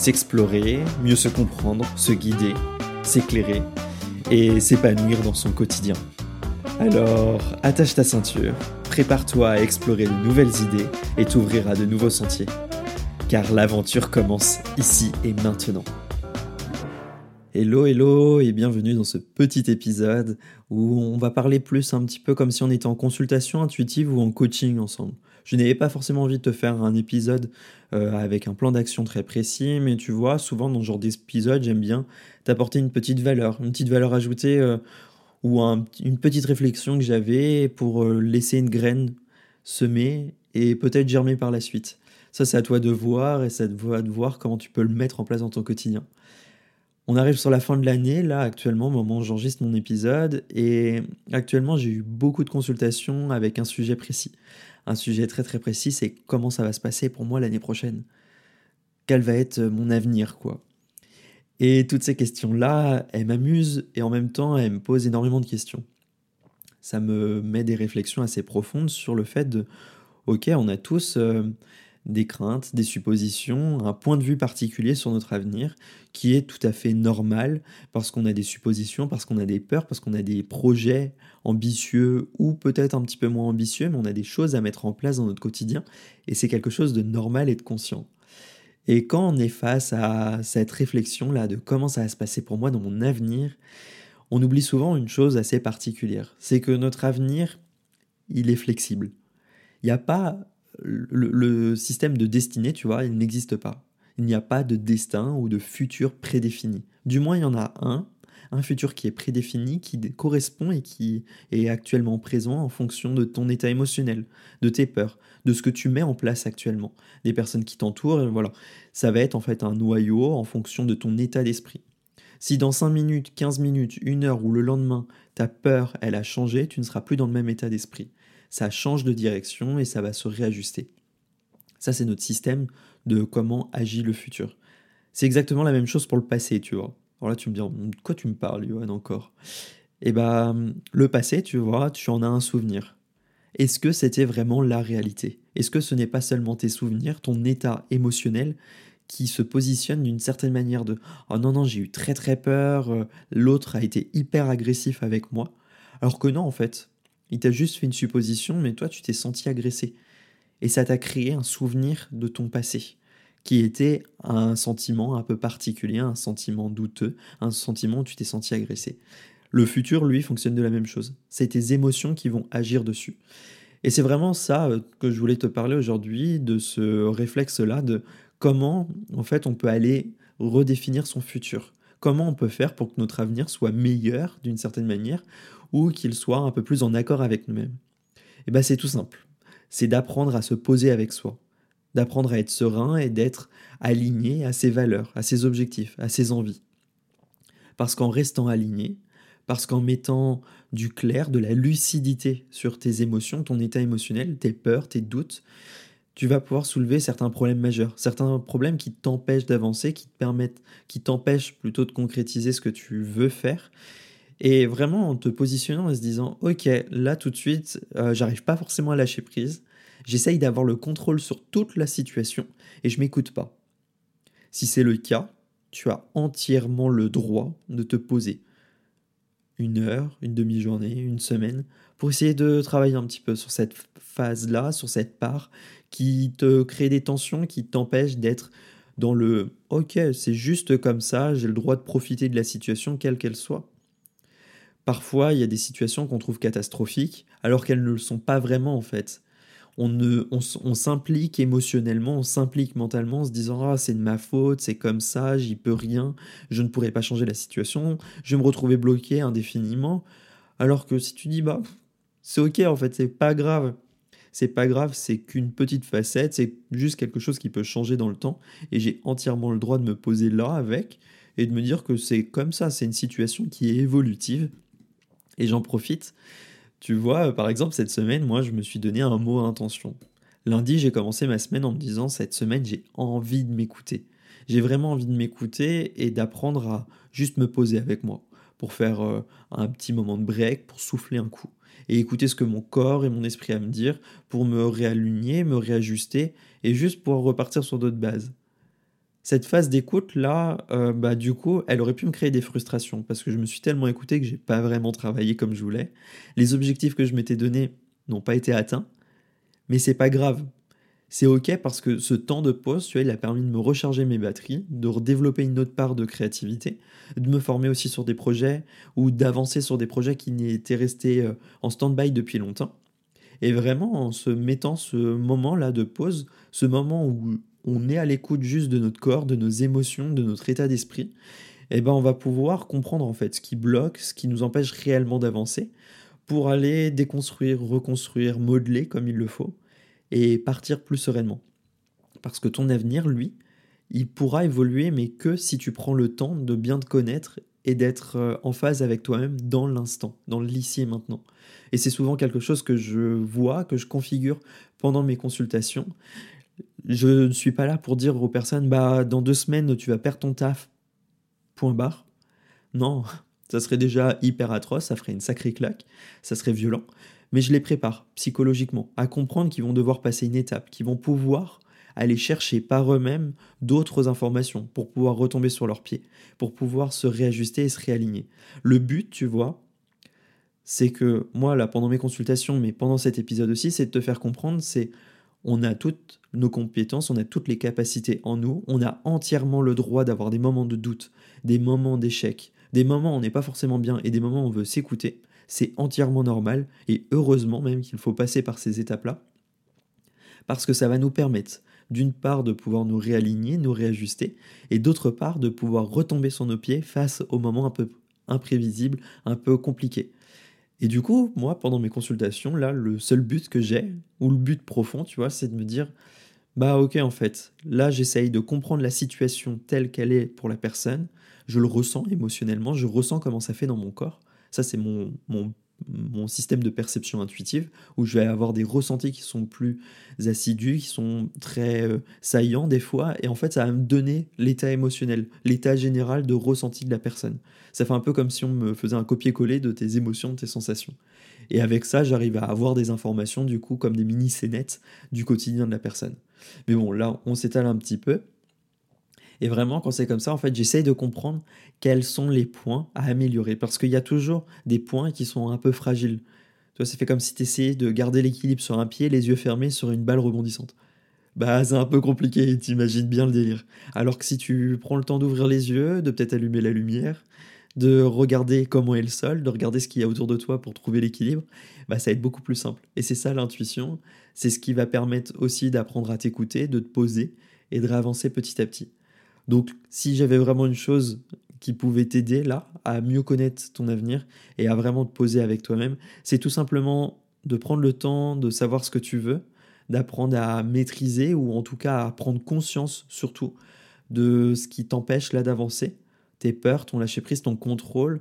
s'explorer, mieux se comprendre, se guider, s'éclairer et s'épanouir dans son quotidien. Alors, attache ta ceinture, prépare-toi à explorer de nouvelles idées et t'ouvrir de nouveaux sentiers. Car l'aventure commence ici et maintenant. Hello, hello et bienvenue dans ce petit épisode où on va parler plus un petit peu comme si on était en consultation intuitive ou en coaching ensemble. Je n'avais pas forcément envie de te faire un épisode euh, avec un plan d'action très précis, mais tu vois, souvent dans ce genre d'épisode, j'aime bien t'apporter une petite valeur, une petite valeur ajoutée euh, ou une petite réflexion que j'avais pour euh, laisser une graine semer et peut-être germer par la suite. Ça, c'est à toi de voir et c'est à toi de voir comment tu peux le mettre en place dans ton quotidien. On arrive sur la fin de l'année, là, actuellement, au moment où j'enregistre mon épisode, et actuellement, j'ai eu beaucoup de consultations avec un sujet précis un sujet très très précis, c'est comment ça va se passer pour moi l'année prochaine. Quel va être mon avenir, quoi. Et toutes ces questions-là, elles m'amusent et en même temps, elles me posent énormément de questions. Ça me met des réflexions assez profondes sur le fait de, ok, on a tous euh, des craintes, des suppositions, un point de vue particulier sur notre avenir qui est tout à fait normal parce qu'on a des suppositions, parce qu'on a des peurs, parce qu'on a des projets ambitieux ou peut-être un petit peu moins ambitieux, mais on a des choses à mettre en place dans notre quotidien et c'est quelque chose de normal et de conscient. Et quand on est face à cette réflexion-là de comment ça va se passer pour moi dans mon avenir, on oublie souvent une chose assez particulière, c'est que notre avenir, il est flexible. Il n'y a pas le, système de destinée, tu vois, il n'existe pas. Il n'y a pas de destin ou de futur prédéfini. Du moins, il y en a un, un futur qui est prédéfini, qui correspond et qui est actuellement présent en fonction de ton état émotionnel, de tes peurs, de ce que tu mets en place actuellement, des personnes qui t'entourent, voilà. Ça va être en fait un noyau en fonction de ton état d'esprit. Si dans 5 minutes, 15 minutes, 1 heure ou le lendemain, ta peur, elle a changé, tu ne seras plus dans le même état d'esprit ça change de direction et ça va se réajuster. Ça, c'est notre système de comment agit le futur. C'est exactement la même chose pour le passé, tu vois. Alors là, tu me dis, de quoi tu me parles, Johan, encore? Eh bien, le passé, tu vois, tu en as un souvenir. Est-ce que c'était vraiment la réalité? Est-ce que ce n'est pas seulement tes souvenirs, ton état émotionnel qui se positionne d'une certaine manière de ⁇ Oh non, non, j'ai eu très très peur, euh, l'autre a été hyper agressif avec moi ⁇ alors que non, en fait, il t'a juste fait une supposition, mais toi, tu t'es senti agressé. Et ça t'a créé un souvenir de ton passé, qui était un sentiment un peu particulier, un sentiment douteux, un sentiment où tu t'es senti agressé. Le futur, lui, fonctionne de la même chose. C'est tes émotions qui vont agir dessus. Et c'est vraiment ça euh, que je voulais te parler aujourd'hui, de ce réflexe-là, de comment, en fait, on peut aller redéfinir son futur. Comment on peut faire pour que notre avenir soit meilleur d'une certaine manière, ou qu'il soit un peu plus en accord avec nous-mêmes eh bien c'est tout simple. C'est d'apprendre à se poser avec soi, d'apprendre à être serein et d'être aligné à ses valeurs, à ses objectifs, à ses envies. Parce qu'en restant aligné, parce qu'en mettant du clair, de la lucidité sur tes émotions, ton état émotionnel, tes peurs, tes doutes, tu vas pouvoir soulever certains problèmes majeurs, certains problèmes qui t'empêchent d'avancer, qui te permettent, qui t'empêchent plutôt de concrétiser ce que tu veux faire et vraiment en te positionnant et se disant, ok, là tout de suite, euh, j'arrive pas forcément à lâcher prise. J'essaye d'avoir le contrôle sur toute la situation et je m'écoute pas. Si c'est le cas, tu as entièrement le droit de te poser une heure, une demi-journée, une semaine, pour essayer de travailler un petit peu sur cette phase-là, sur cette part qui te crée des tensions, qui t'empêche d'être dans le ok, c'est juste comme ça, j'ai le droit de profiter de la situation, quelle qu'elle soit. Parfois, il y a des situations qu'on trouve catastrophiques, alors qu'elles ne le sont pas vraiment en fait. On, ne, on, s'implique émotionnellement, on s'implique mentalement en se disant Ah, c'est de ma faute, c'est comme ça, j'y peux rien, je ne pourrai pas changer la situation, je vais me retrouver bloqué indéfiniment. Alors que si tu dis Bah, c'est ok en fait, c'est pas grave. C'est pas grave, c'est qu'une petite facette, c'est juste quelque chose qui peut changer dans le temps, et j'ai entièrement le droit de me poser là avec, et de me dire que c'est comme ça, c'est une situation qui est évolutive. Et j'en profite. Tu vois, par exemple, cette semaine, moi, je me suis donné un mot à intention. Lundi, j'ai commencé ma semaine en me disant, cette semaine, j'ai envie de m'écouter. J'ai vraiment envie de m'écouter et d'apprendre à juste me poser avec moi pour faire euh, un petit moment de break, pour souffler un coup et écouter ce que mon corps et mon esprit à me dire pour me réaligner, me réajuster et juste pour repartir sur d'autres bases. Cette phase d'écoute là, euh, bah du coup, elle aurait pu me créer des frustrations parce que je me suis tellement écouté que j'ai pas vraiment travaillé comme je voulais. Les objectifs que je m'étais donnés n'ont pas été atteints, mais c'est pas grave c'est ok parce que ce temps de pause, tu vois, il a permis de me recharger mes batteries, de redévelopper une autre part de créativité, de me former aussi sur des projets ou d'avancer sur des projets qui étaient restés euh, en stand-by depuis longtemps. Et vraiment, en se mettant ce moment-là de pause, ce moment où on est à l'écoute juste de notre corps, de nos émotions, de notre état d'esprit, eh ben on va pouvoir comprendre en fait ce qui bloque, ce qui nous empêche réellement d'avancer, pour aller déconstruire, reconstruire, modeler comme il le faut, et partir plus sereinement. Parce que ton avenir, lui, il pourra évoluer, mais que si tu prends le temps de bien te connaître et d'être euh, en phase avec toi-même dans l'instant, dans l'ici et maintenant. Et c'est souvent quelque chose que je vois, que je configure pendant mes consultations. Je ne suis pas là pour dire aux personnes, bah, dans deux semaines, tu vas perdre ton taf. Point barre. Non, ça serait déjà hyper atroce, ça ferait une sacrée claque, ça serait violent mais je les prépare psychologiquement à comprendre qu'ils vont devoir passer une étape, qu'ils vont pouvoir aller chercher par eux-mêmes d'autres informations pour pouvoir retomber sur leurs pieds, pour pouvoir se réajuster et se réaligner. Le but, tu vois, c'est que moi, là, pendant mes consultations, mais pendant cet épisode aussi, c'est de te faire comprendre, c'est on a toutes nos compétences, on a toutes les capacités en nous, on a entièrement le droit d'avoir des moments de doute, des moments d'échec, des moments où on n'est pas forcément bien et des moments où on veut s'écouter c'est entièrement normal et heureusement même qu'il faut passer par ces étapes-là. Parce que ça va nous permettre d'une part de pouvoir nous réaligner, nous réajuster et d'autre part de pouvoir retomber sur nos pieds face aux moments un peu imprévisibles, un peu compliqués. Et du coup, moi, pendant mes consultations, là, le seul but que j'ai, ou le but profond, tu vois, c'est de me dire, bah ok, en fait, là, j'essaye de comprendre la situation telle qu'elle est pour la personne, je le ressens émotionnellement, je ressens comment ça fait dans mon corps, ça, c'est mon, mon, système de perception intuitive, où je vais avoir des ressentis qui sont plus assidus, qui sont très euh, saillants des fois, et en fait, ça va me donner l'état émotionnel, l'état général de ressenti de la personne. Ça fait un peu comme si on me faisait un copier-coller de tes émotions, de tes sensations. Et avec ça, j'arrive à avoir des informations, du coup, comme des mini-scénettes du quotidien de la personne. Mais bon, là, on s'étale un petit peu. Et vraiment, quand c'est comme ça, en fait, j'essaye de comprendre quels sont les points à améliorer. Parce qu'il y a toujours des points qui sont un peu fragiles. Tu vois, c'est fait comme si tu essayais de garder l'équilibre sur un pied, les yeux fermés sur une balle rebondissante. Bah, c'est un peu compliqué, t'imagines bien le délire. Alors que si tu prends le temps d'ouvrir les yeux, de peut-être allumer la lumière, de regarder comment est le sol, de regarder ce qu'il y a autour de toi pour trouver l'équilibre, bah ça va être beaucoup plus simple. Et c'est ça l'intuition, c'est ce qui va permettre aussi d'apprendre à t'écouter, de te poser et de réavancer petit à petit. Donc si j'avais vraiment une chose qui pouvait t'aider là à mieux connaître ton avenir et à vraiment te poser avec toi-même, c'est tout simplement de prendre le temps de savoir ce que tu veux, d'apprendre à maîtriser ou en tout cas à prendre conscience surtout de ce qui t'empêche là d'avancer, tes peurs, ton lâcher prise, ton contrôle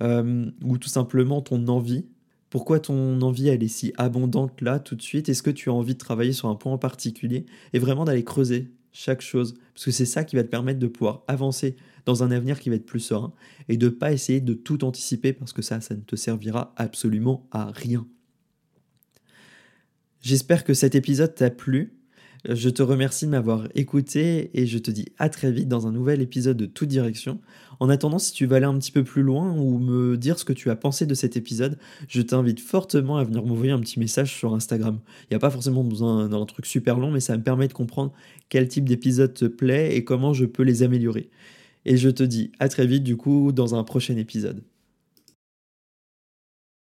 euh, ou tout simplement ton envie. Pourquoi ton envie elle est si abondante là tout de suite? Est-ce que tu as envie de travailler sur un point en particulier et vraiment d'aller creuser chaque chose, parce que c'est ça qui va te permettre de pouvoir avancer dans un avenir qui va être plus serein et de ne pas essayer de tout anticiper parce que ça, ça ne te servira absolument à rien. J'espère que cet épisode t'a plu. Je te remercie de m'avoir écouté et je te dis à très vite dans un nouvel épisode de Toute Direction. En attendant, si tu veux aller un petit peu plus loin ou me dire ce que tu as pensé de cet épisode, je t'invite fortement à venir m'envoyer un petit message sur Instagram. Il n'y a pas forcément besoin d'un truc super long, mais ça me permet de comprendre quel type d'épisode te plaît et comment je peux les améliorer. Et je te dis à très vite du coup dans un prochain épisode.